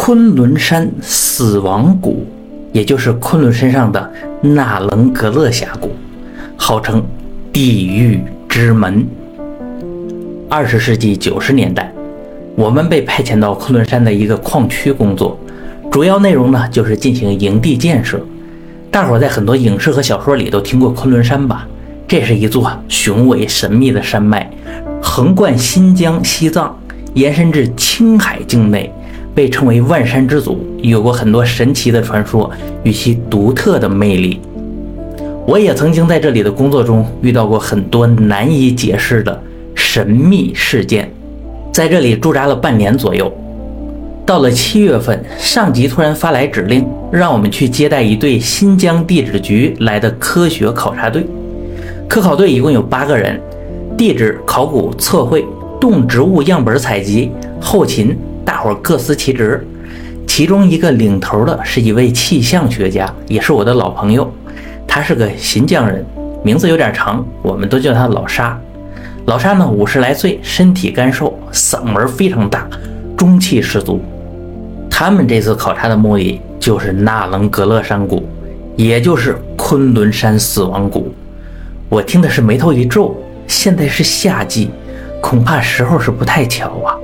昆仑山死亡谷，也就是昆仑山上的纳棱格勒峡谷，号称地狱之门。二十世纪九十年代，我们被派遣到昆仑山的一个矿区工作，主要内容呢就是进行营地建设。大伙在很多影视和小说里都听过昆仑山吧？这是一座雄伟神秘的山脉，横贯新疆、西藏，延伸至青海境内，被称为万山之祖，有过很多神奇的传说与其独特的魅力。我也曾经在这里的工作中遇到过很多难以解释的神秘事件，在这里驻扎了半年左右。到了七月份，上级突然发来指令，让我们去接待一队新疆地质局来的科学考察队。科考队一共有八个人，地质考古、测绘、动植物样本采集、后勤，大伙各司其职。其中一个领头的是一位气象学家，也是我的老朋友。他是个新疆人，名字有点长，我们都叫他老沙。老沙呢，五十来岁，身体干瘦，嗓门非常大，中气十足。他们这次考察的目的就是纳棱格勒山谷，也就是昆仑山死亡谷。我听的是眉头一皱，现在是夏季，恐怕时候是不太巧啊。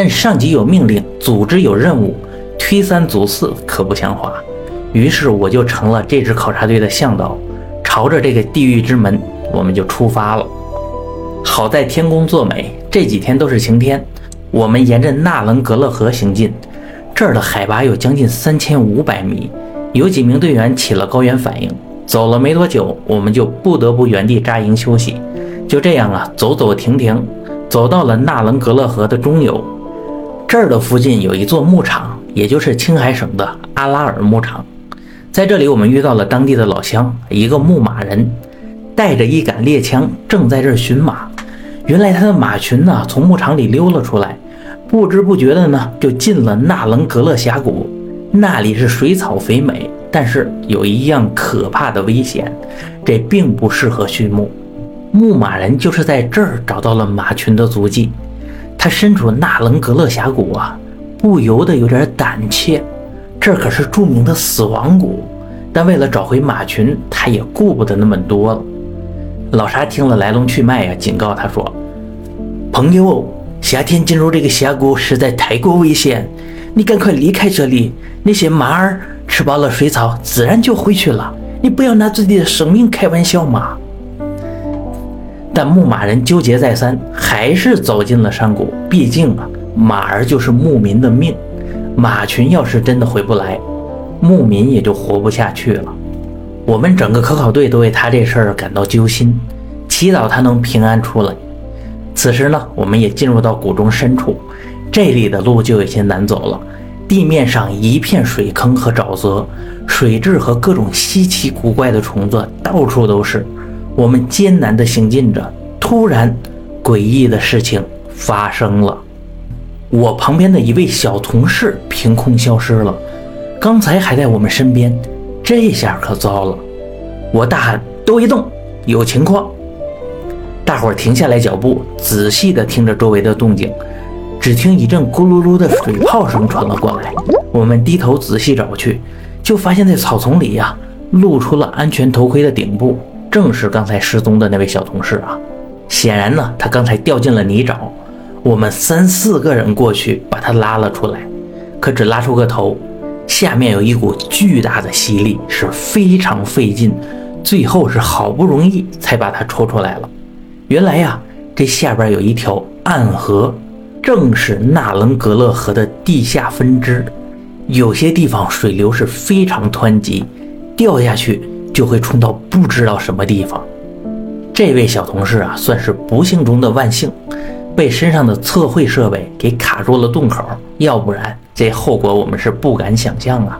但上级有命令，组织有任务，推三阻四可不像话。于是我就成了这支考察队的向导，朝着这个地狱之门，我们就出发了。好在天公作美，这几天都是晴天。我们沿着纳伦格勒河行进，这儿的海拔有将近三千五百米，有几名队员起了高原反应。走了没多久，我们就不得不原地扎营休息。就这样啊，走走停停，走到了纳伦格勒河的中游。这儿的附近有一座牧场，也就是青海省的阿拉尔牧场。在这里，我们遇到了当地的老乡，一个牧马人，带着一杆猎枪，正在这儿寻马。原来他的马群呢，从牧场里溜了出来，不知不觉的呢，就进了纳棱格勒峡谷。那里是水草肥美。但是有一样可怕的危险，这并不适合畜牧。牧马人就是在这儿找到了马群的足迹。他身处纳棱格勒峡谷啊，不由得有点胆怯。这可是著名的死亡谷，但为了找回马群，他也顾不得那么多了。老沙听了来龙去脉呀，警告他说：“朋友，夏天进入这个峡谷实在太过危险，你赶快离开这里。那些马儿。”吃饱了水草，自然就回去了。你不要拿自己的生命开玩笑嘛！但牧马人纠结再三，还是走进了山谷。毕竟啊，马儿就是牧民的命，马群要是真的回不来，牧民也就活不下去了。我们整个科考队都为他这事儿感到揪心，祈祷他能平安出来。此时呢，我们也进入到谷中深处，这里的路就有些难走了。地面上一片水坑和沼泽，水蛭和各种稀奇古怪的虫子到处都是。我们艰难地行进着，突然，诡异的事情发生了。我旁边的一位小同事凭空消失了，刚才还在我们身边，这下可糟了！我大喊：“都别动，有情况！”大伙儿停下来脚步，仔细地听着周围的动静。只听一阵咕噜噜的水泡声传了过来，我们低头仔细找去，就发现，在草丛里呀，露出了安全头盔的顶部，正是刚才失踪的那位小同事啊。显然呢，他刚才掉进了泥沼，我们三四个人过去把他拉了出来，可只拉出个头，下面有一股巨大的吸力，是非常费劲，最后是好不容易才把他抽出来了。原来呀，这下边有一条暗河。正是纳棱格勒河的地下分支，有些地方水流是非常湍急，掉下去就会冲到不知道什么地方。这位小同事啊，算是不幸中的万幸，被身上的测绘设备给卡住了洞口，要不然这后果我们是不敢想象啊。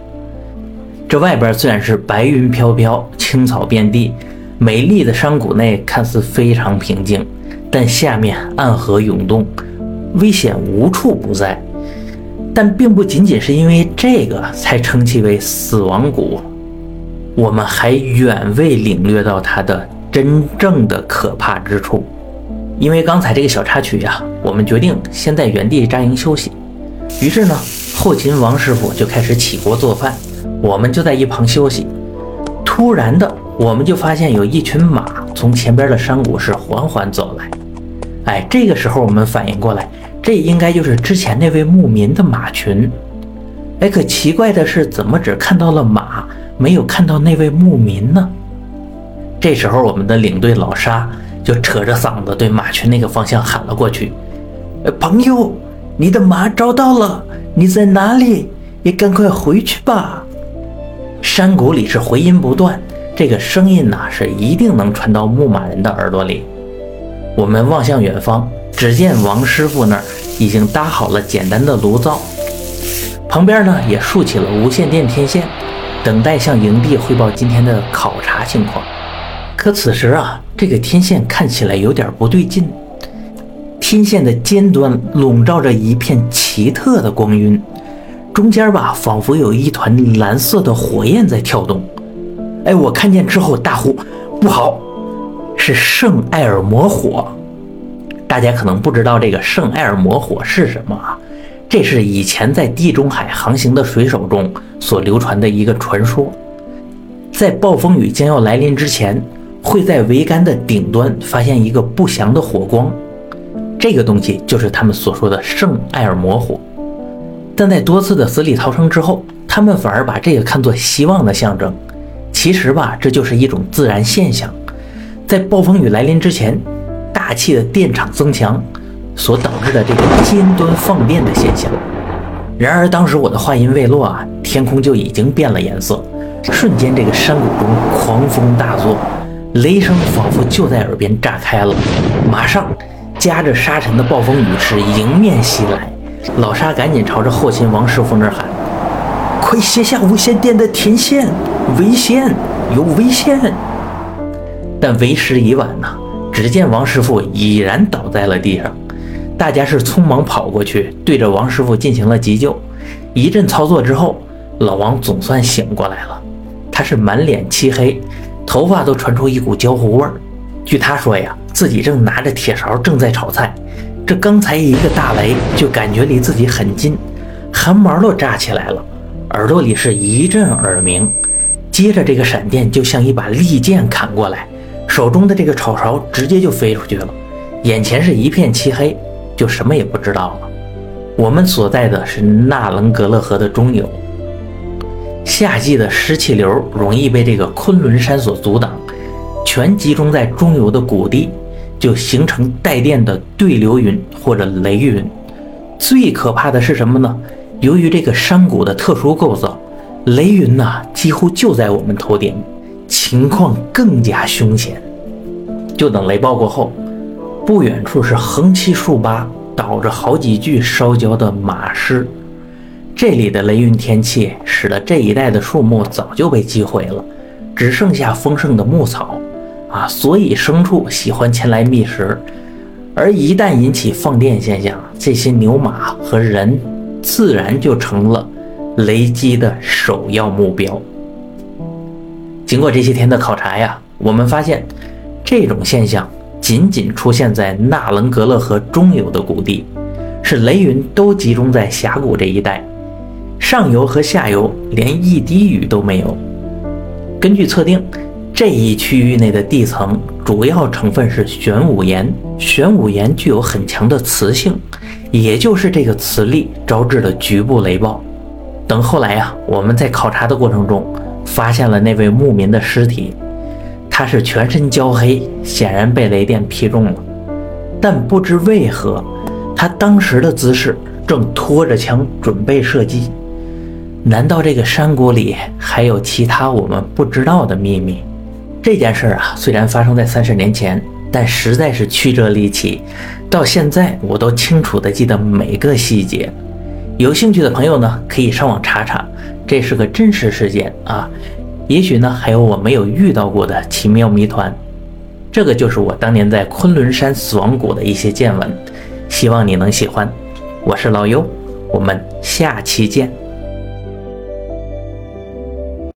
这外边虽然是白云飘飘，青草遍地，美丽的山谷内看似非常平静，但下面暗河涌动。危险无处不在，但并不仅仅是因为这个才称其为死亡谷。我们还远未领略到它的真正的可怕之处。因为刚才这个小插曲呀，我们决定先在原地扎营休息。于是呢，后勤王师傅就开始起锅做饭，我们就在一旁休息。突然的，我们就发现有一群马从前边的山谷是缓缓走来。哎，这个时候我们反应过来，这应该就是之前那位牧民的马群。哎，可奇怪的是，怎么只看到了马，没有看到那位牧民呢？这时候，我们的领队老沙就扯着嗓子对马群那个方向喊了过去：“，朋友，你的马找到了，你在哪里？也赶快回去吧！”山谷里是回音不断，这个声音呐是一定能传到牧马人的耳朵里。我们望向远方，只见王师傅那儿已经搭好了简单的炉灶。旁边呢也竖起了无线电天线，等待向营地汇报今天的考察情况。可此时啊，这个天线看起来有点不对劲，天线的尖端笼罩着一片奇特的光晕，中间吧仿佛有一团蓝色的火焰在跳动。哎，我看见之后大呼：“不好，是圣艾尔摩火！”大家可能不知道这个圣艾尔摩火是什么啊？这是以前在地中海航行的水手中所流传的一个传说，在暴风雨将要来临之前，会在桅杆的顶端发现一个不祥的火光，这个东西就是他们所说的圣艾尔摩火。但在多次的死里逃生之后，他们反而把这个看作希望的象征。其实吧，这就是一种自然现象，在暴风雨来临之前，大气的电场增强。所导致的这个尖端放电的现象。然而，当时我的话音未落啊，天空就已经变了颜色，瞬间这个山谷中狂风大作，雷声仿佛就在耳边炸开了。马上，夹着沙尘的暴风雨是迎面袭来。老沙赶紧朝着后勤王师傅那儿喊：“快卸下无线电的天线，危险，有危险！”但为时已晚呐，只见王师傅已然倒在了地上。大家是匆忙跑过去，对着王师傅进行了急救。一阵操作之后，老王总算醒过来了。他是满脸漆黑，头发都传出一股焦糊味儿。据他说呀，自己正拿着铁勺正在炒菜，这刚才一个大雷就感觉离自己很近，汗毛都炸起来了，耳朵里是一阵耳鸣。接着这个闪电就像一把利剑砍过来，手中的这个炒勺直接就飞出去了，眼前是一片漆黑。就什么也不知道了。我们所在的是纳棱格勒河的中游，夏季的湿气流容易被这个昆仑山所阻挡，全集中在中游的谷地，就形成带电的对流云或者雷云。最可怕的是什么呢？由于这个山谷的特殊构造，雷云呐几乎就在我们头顶，情况更加凶险。就等雷暴过后。不远处是横七竖八倒着好几具烧焦的马尸，这里的雷云天气使得这一带的树木早就被击毁了，只剩下丰盛的牧草啊，所以牲畜喜欢前来觅食，而一旦引起放电现象，这些牛马和人自然就成了雷击的首要目标。经过这些天的考察呀，我们发现这种现象。仅仅出现在纳棱格勒河中游的谷地，是雷云都集中在峡谷这一带，上游和下游连一滴雨都没有。根据测定，这一区域内的地层主要成分是玄武岩，玄武岩具有很强的磁性，也就是这个磁力招致了局部雷暴。等后来呀，我们在考察的过程中发现了那位牧民的尸体。他是全身焦黑，显然被雷电劈中了，但不知为何，他当时的姿势正拖着枪准备射击。难道这个山谷里还有其他我们不知道的秘密？这件事啊，虽然发生在三十年前，但实在是曲折离奇，到现在我都清楚地记得每个细节。有兴趣的朋友呢，可以上网查查，这是个真实事件啊。也许呢，还有我没有遇到过的奇妙谜团。这个就是我当年在昆仑山死亡谷的一些见闻，希望你能喜欢。我是老优，我们下期见。